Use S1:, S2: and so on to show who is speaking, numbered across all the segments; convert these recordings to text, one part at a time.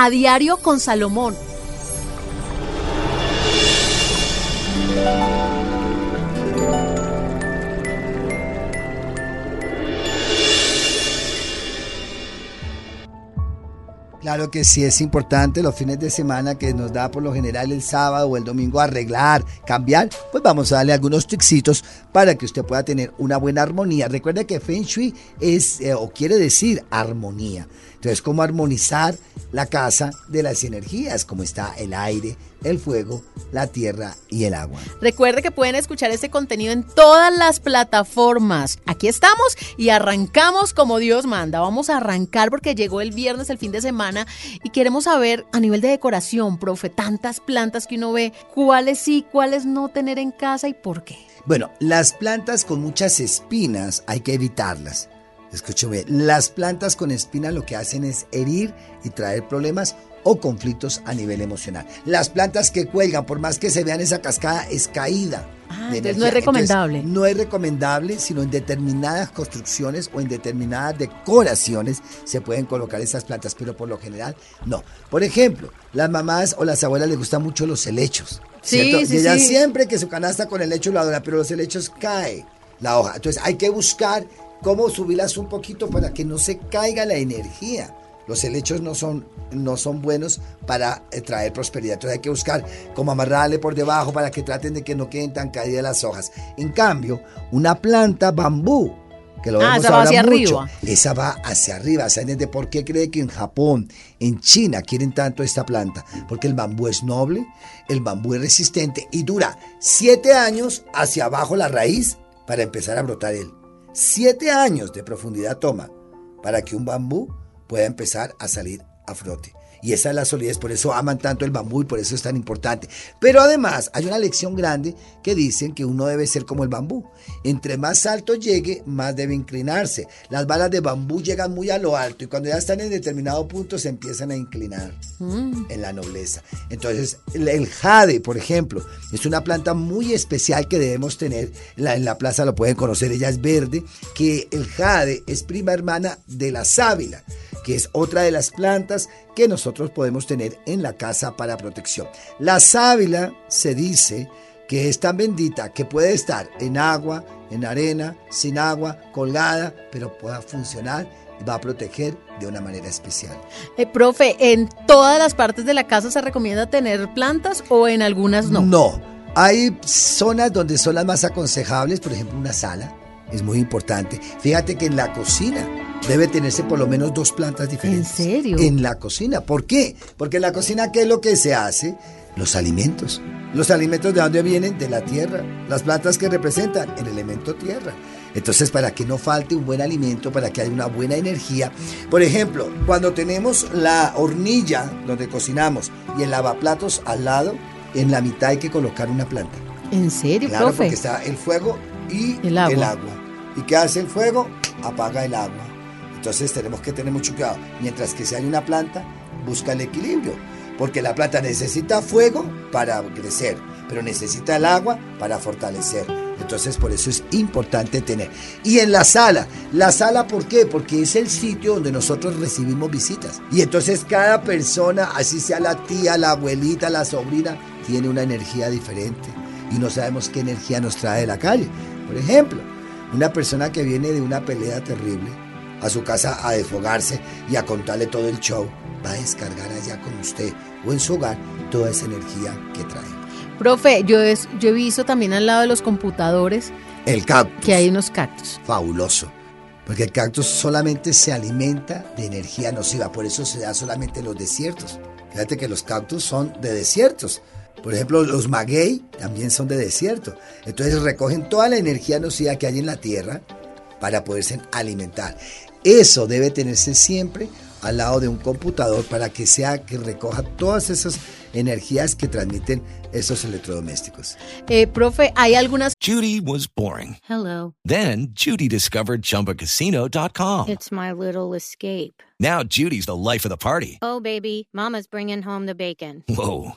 S1: A diario con Salomón.
S2: Claro que sí es importante los fines de semana que nos da por lo general el sábado o el domingo arreglar, cambiar, pues vamos a darle algunos trixitos para que usted pueda tener una buena armonía. Recuerda que Feng Shui es eh, o quiere decir armonía. Entonces, cómo armonizar la casa de las energías, como está el aire, el fuego, la tierra y el agua.
S1: Recuerde que pueden escuchar este contenido en todas las plataformas. Aquí estamos y arrancamos como Dios manda. Vamos a arrancar porque llegó el viernes, el fin de semana, y queremos saber a nivel de decoración, profe, tantas plantas que uno ve, cuáles sí, cuáles no tener en casa y por qué.
S2: Bueno, las plantas con muchas espinas hay que evitarlas. Escúcheme, las plantas con espinas lo que hacen es herir y traer problemas o conflictos a nivel emocional. Las plantas que cuelgan, por más que se vean esa cascada, es caída.
S1: Ah, entonces no es recomendable.
S2: no es recomendable, sino en determinadas construcciones o en determinadas decoraciones se pueden colocar esas plantas, pero por lo general no. Por ejemplo, las mamás o las abuelas les gustan mucho los helechos.
S1: Sí, sí,
S2: y ellas
S1: sí.
S2: siempre que su canasta con helecho lo adora, pero los helechos cae la hoja. Entonces hay que buscar cómo subirlas un poquito para que no se caiga la energía. Los helechos no son, no son buenos para eh, traer prosperidad. Entonces hay que buscar cómo amarrarle por debajo para que traten de que no queden tan caídas las hojas. En cambio, una planta bambú, que lo
S1: Ah,
S2: vemos
S1: esa va hacia
S2: mucho,
S1: arriba.
S2: esa va hacia arriba. ¿Saben de por qué cree que en Japón, en China quieren tanto esta planta? Porque el bambú es noble, el bambú es resistente y dura siete años hacia abajo la raíz para empezar a brotar él. Siete años de profundidad toma para que un bambú pueda empezar a salir a frote. Y esa es la solidez, por eso aman tanto el bambú y por eso es tan importante. Pero además hay una lección grande que dicen que uno debe ser como el bambú. Entre más alto llegue, más debe inclinarse. Las balas de bambú llegan muy a lo alto y cuando ya están en determinado punto se empiezan a inclinar en la nobleza. Entonces, el, el jade, por ejemplo, es una planta muy especial que debemos tener. En la, en la plaza lo pueden conocer, ella es verde, que el jade es prima hermana de la sábila que es otra de las plantas que nosotros podemos tener en la casa para protección. La sábila se dice que es tan bendita que puede estar en agua, en arena, sin agua, colgada, pero pueda funcionar y va a proteger de una manera especial.
S1: Eh, profe, ¿en todas las partes de la casa se recomienda tener plantas o en algunas no?
S2: No, hay zonas donde son las más aconsejables, por ejemplo una sala, es muy importante. Fíjate que en la cocina debe tenerse por lo menos dos plantas diferentes.
S1: ¿En serio?
S2: En la cocina. ¿Por qué? Porque en la cocina, ¿qué es lo que se hace? Los alimentos. ¿Los alimentos de dónde vienen? De la tierra. Las plantas que representan el elemento tierra. Entonces, para que no falte un buen alimento, para que haya una buena energía. Por ejemplo, cuando tenemos la hornilla donde cocinamos y el lavaplatos al lado, en la mitad hay que colocar una planta.
S1: ¿En serio,
S2: Claro,
S1: profe?
S2: porque está el fuego y
S1: El agua.
S2: ¿Y qué hace el fuego? Apaga el agua. Entonces tenemos que tener mucho cuidado. Mientras que si hay una planta, busca el equilibrio. Porque la planta necesita fuego para crecer, pero necesita el agua para fortalecer. Entonces por eso es importante tener. Y en la sala, la sala ¿por qué? Porque es el sitio donde nosotros recibimos visitas. Y entonces cada persona, así sea la tía, la abuelita, la sobrina, tiene una energía diferente. Y no sabemos qué energía nos trae de la calle. Por ejemplo, una persona que viene de una pelea terrible a su casa a desfogarse y a contarle todo el show, va a descargar allá con usted o en su hogar toda esa energía que trae.
S1: Profe, yo, es, yo he visto también al lado de los computadores
S2: El cactus.
S1: que hay unos cactus.
S2: Fabuloso. Porque el cactus solamente se alimenta de energía nociva, por eso se da solamente en los desiertos. Fíjate que los cactus son de desiertos. Por ejemplo, los maguey también son de desierto. Entonces recogen toda la energía nociva que hay en la tierra para poderse alimentar. Eso debe tenerse siempre al lado de un computador para que sea que recoja todas esas energías que transmiten esos electrodomésticos.
S1: Eh, profe, ¿hay algunas
S3: Judy was boring.
S4: Hello.
S3: Then Judy discovered ChumbaCasino.com.
S4: It's my little escape.
S3: Now Judy's the life of the party.
S4: Oh, baby, Mama's bringing home the bacon.
S3: Whoa,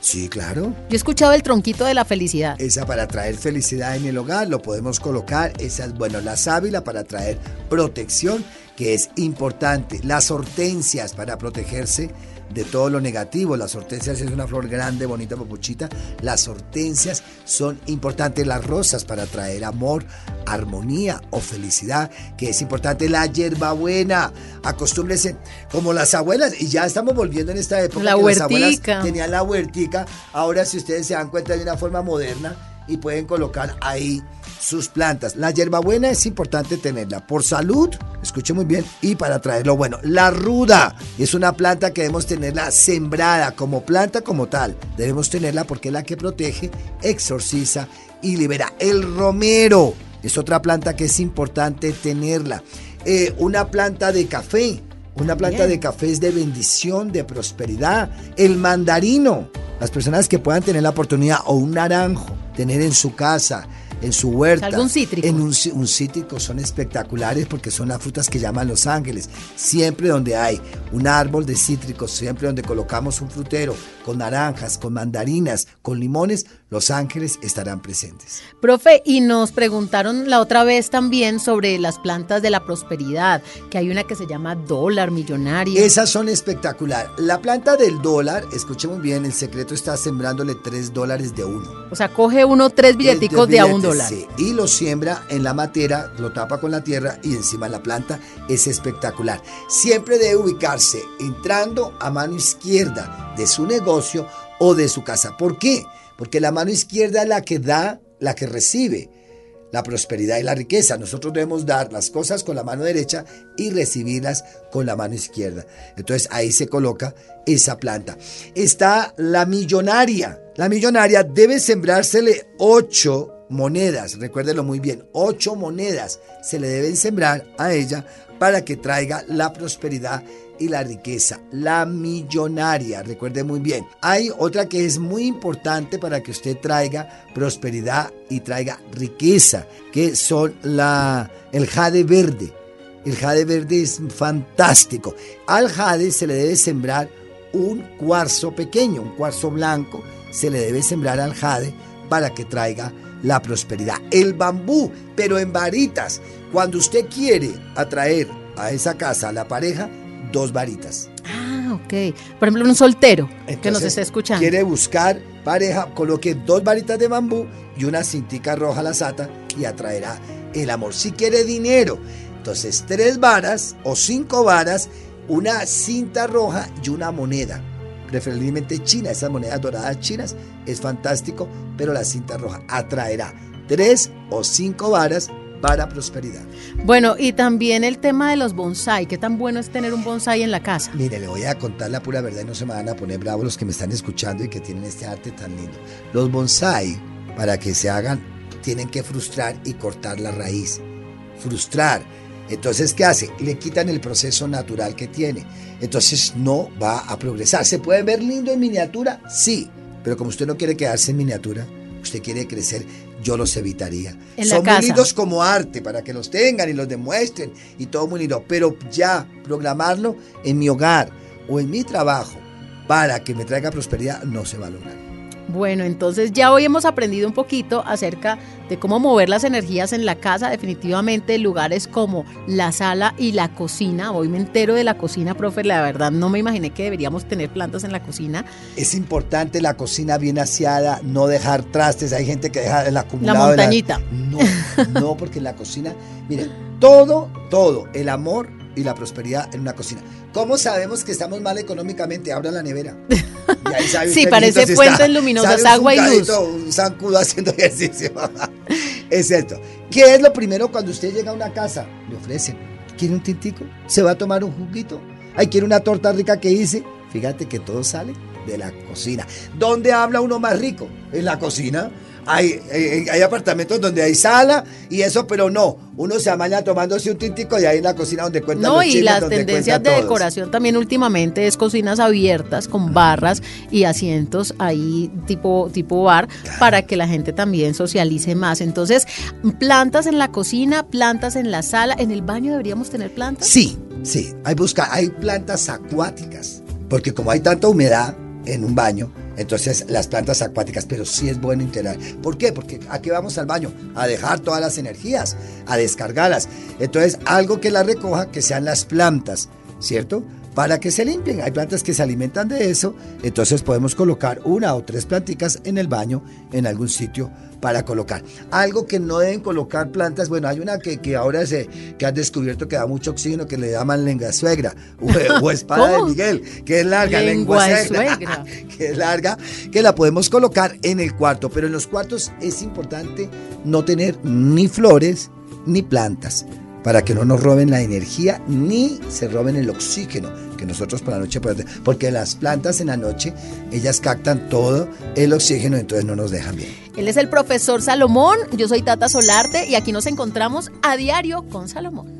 S2: Sí, claro.
S1: Yo he escuchado el tronquito de la felicidad.
S2: Esa para traer felicidad en el hogar lo podemos colocar. Esa es, bueno, la sábila para traer protección, que es importante. Las hortensias para protegerse de todo lo negativo. Las hortensias es una flor grande, bonita, papuchita. Las hortensias son importantes. Las rosas para traer amor, armonía o felicidad, que es importante. La hierbabuena, acostúmbrese como las abuelas, y ya estamos volviendo en esta época.
S1: La
S2: que las abuelas tenían la huertica. Ahora, si ustedes se dan cuenta, de una forma moderna y pueden colocar ahí sus plantas. La hierbabuena es importante tenerla por salud, escuche muy bien, y para traerlo bueno. La ruda es una planta que debemos tenerla sembrada como planta como tal. Debemos tenerla porque es la que protege, exorciza y libera. El romero es otra planta que es importante tenerla. Eh, una planta de café. Una planta de café es de bendición, de prosperidad. El mandarino. Las personas que puedan tener la oportunidad o un naranjo, tener en su casa, en su huerta.
S1: Algún cítrico.
S2: En un, un cítrico son espectaculares porque son las frutas que llaman los ángeles. Siempre donde hay un árbol de cítricos, siempre donde colocamos un frutero con naranjas, con mandarinas, con limones, los ángeles estarán presentes.
S1: Profe, y nos preguntaron la otra vez también sobre las plantas de la prosperidad, que hay una que se llama dólar millonario.
S2: Esas son espectacular. La planta del dólar, escuchemos bien, el secreto está sembrándole 3 dólares de uno.
S1: O sea, coge uno tres billeticos de a un dólar.
S2: sí, y lo siembra en la matera, lo tapa con la tierra y encima la planta. Es espectacular. Siempre debe ubicarse entrando a mano izquierda de su negocio o de su casa. ¿Por qué? Porque la mano izquierda es la que da, la que recibe la prosperidad y la riqueza. Nosotros debemos dar las cosas con la mano derecha y recibirlas con la mano izquierda. Entonces ahí se coloca esa planta. Está la millonaria. La millonaria debe sembrársele ocho monedas. Recuérdelo muy bien. Ocho monedas se le deben sembrar a ella para que traiga la prosperidad y la riqueza, la millonaria, recuerde muy bien. Hay otra que es muy importante para que usted traiga prosperidad y traiga riqueza, que son la el jade verde. El jade verde es fantástico. Al jade se le debe sembrar un cuarzo pequeño, un cuarzo blanco, se le debe sembrar al jade para que traiga la prosperidad. El bambú, pero en varitas. Cuando usted quiere atraer a esa casa a la pareja, dos varitas.
S1: Ah, ok. Por ejemplo, un soltero que nos está escuchando.
S2: Quiere buscar pareja, coloque dos varitas de bambú y una cintica roja a la sata y atraerá el amor. Si quiere dinero, entonces tres varas o cinco varas, una cinta roja y una moneda. Preferiblemente china, esas monedas doradas chinas es fantástico, pero la cinta roja atraerá tres o cinco varas para prosperidad.
S1: Bueno, y también el tema de los bonsai. ¿Qué tan bueno es tener un bonsai en la casa?
S2: Mire, le voy a contar la pura verdad y no se me van a poner bravos los que me están escuchando y que tienen este arte tan lindo. Los bonsai, para que se hagan, tienen que frustrar y cortar la raíz. Frustrar. Entonces, ¿qué hace? Le quitan el proceso natural que tiene. Entonces no va a progresar. ¿Se puede ver lindo en miniatura? Sí. Pero como usted no quiere quedarse en miniatura, usted quiere crecer, yo los evitaría.
S1: En
S2: Son muy lindos como arte, para que los tengan y los demuestren y todo muy lindo. Pero ya programarlo en mi hogar o en mi trabajo para que me traiga prosperidad no se va a lograr.
S1: Bueno, entonces ya hoy hemos aprendido un poquito acerca de cómo mover las energías en la casa, definitivamente lugares como la sala y la cocina. Hoy me entero de la cocina, profe, la verdad no me imaginé que deberíamos tener plantas en la cocina.
S2: Es importante la cocina bien aseada, no dejar trastes. Hay gente que deja el acumulado. de
S1: montañita.
S2: No, no, porque en la cocina, miren, todo, todo, el amor y la prosperidad en una cocina. ¿Cómo sabemos que estamos mal económicamente? Abra la nevera. Y ahí sabe
S1: Sí, parece
S2: mientras
S1: fuentes
S2: está-
S1: luminosas, agua y luz.
S2: Un zancudo haciendo ejercicio. es esto. ¿Qué es lo primero cuando usted llega a una casa? Le ofrecen. ¿Quiere un tintico? ¿Se va a tomar un juguito? Ay, ¿quiere una torta rica que hice? Fíjate que todo sale de la cocina. ¿Dónde habla uno más rico? En la cocina. Hay, hay, hay apartamentos donde hay sala y eso, pero no. Uno se amaña tomándose un tintico y ahí en la cocina donde cuentan
S1: No,
S2: los
S1: y las
S2: donde
S1: tendencias de
S2: todos.
S1: decoración también últimamente es cocinas abiertas con barras y asientos ahí tipo, tipo bar para que la gente también socialice más. Entonces, plantas en la cocina, plantas en la sala, en el baño deberíamos tener plantas.
S2: Sí, sí. Hay, busca, hay plantas acuáticas. Porque como hay tanta humedad en un baño, entonces las plantas acuáticas, pero sí es bueno integrar. ¿Por qué? Porque aquí vamos al baño, a dejar todas las energías, a descargarlas. Entonces, algo que la recoja, que sean las plantas, ¿cierto? Para que se limpien. Hay plantas que se alimentan de eso, entonces podemos colocar una o tres planticas en el baño, en algún sitio para colocar. Algo que no deben colocar plantas, bueno, hay una que, que ahora se, que han descubierto que da mucho oxígeno, que le llaman lengua suegra, o, o espada de Miguel, que es larga,
S1: Lengua
S2: lengua,
S1: de
S2: suegra,
S1: suegra.
S2: que es larga, que la podemos colocar en el cuarto, pero en los cuartos es importante no tener ni flores ni plantas para que no nos roben la energía ni se roben el oxígeno que nosotros por la noche tener. porque las plantas en la noche ellas captan todo el oxígeno entonces no nos dejan bien.
S1: Él es el profesor Salomón, yo soy Tata Solarte y aquí nos encontramos a diario con Salomón.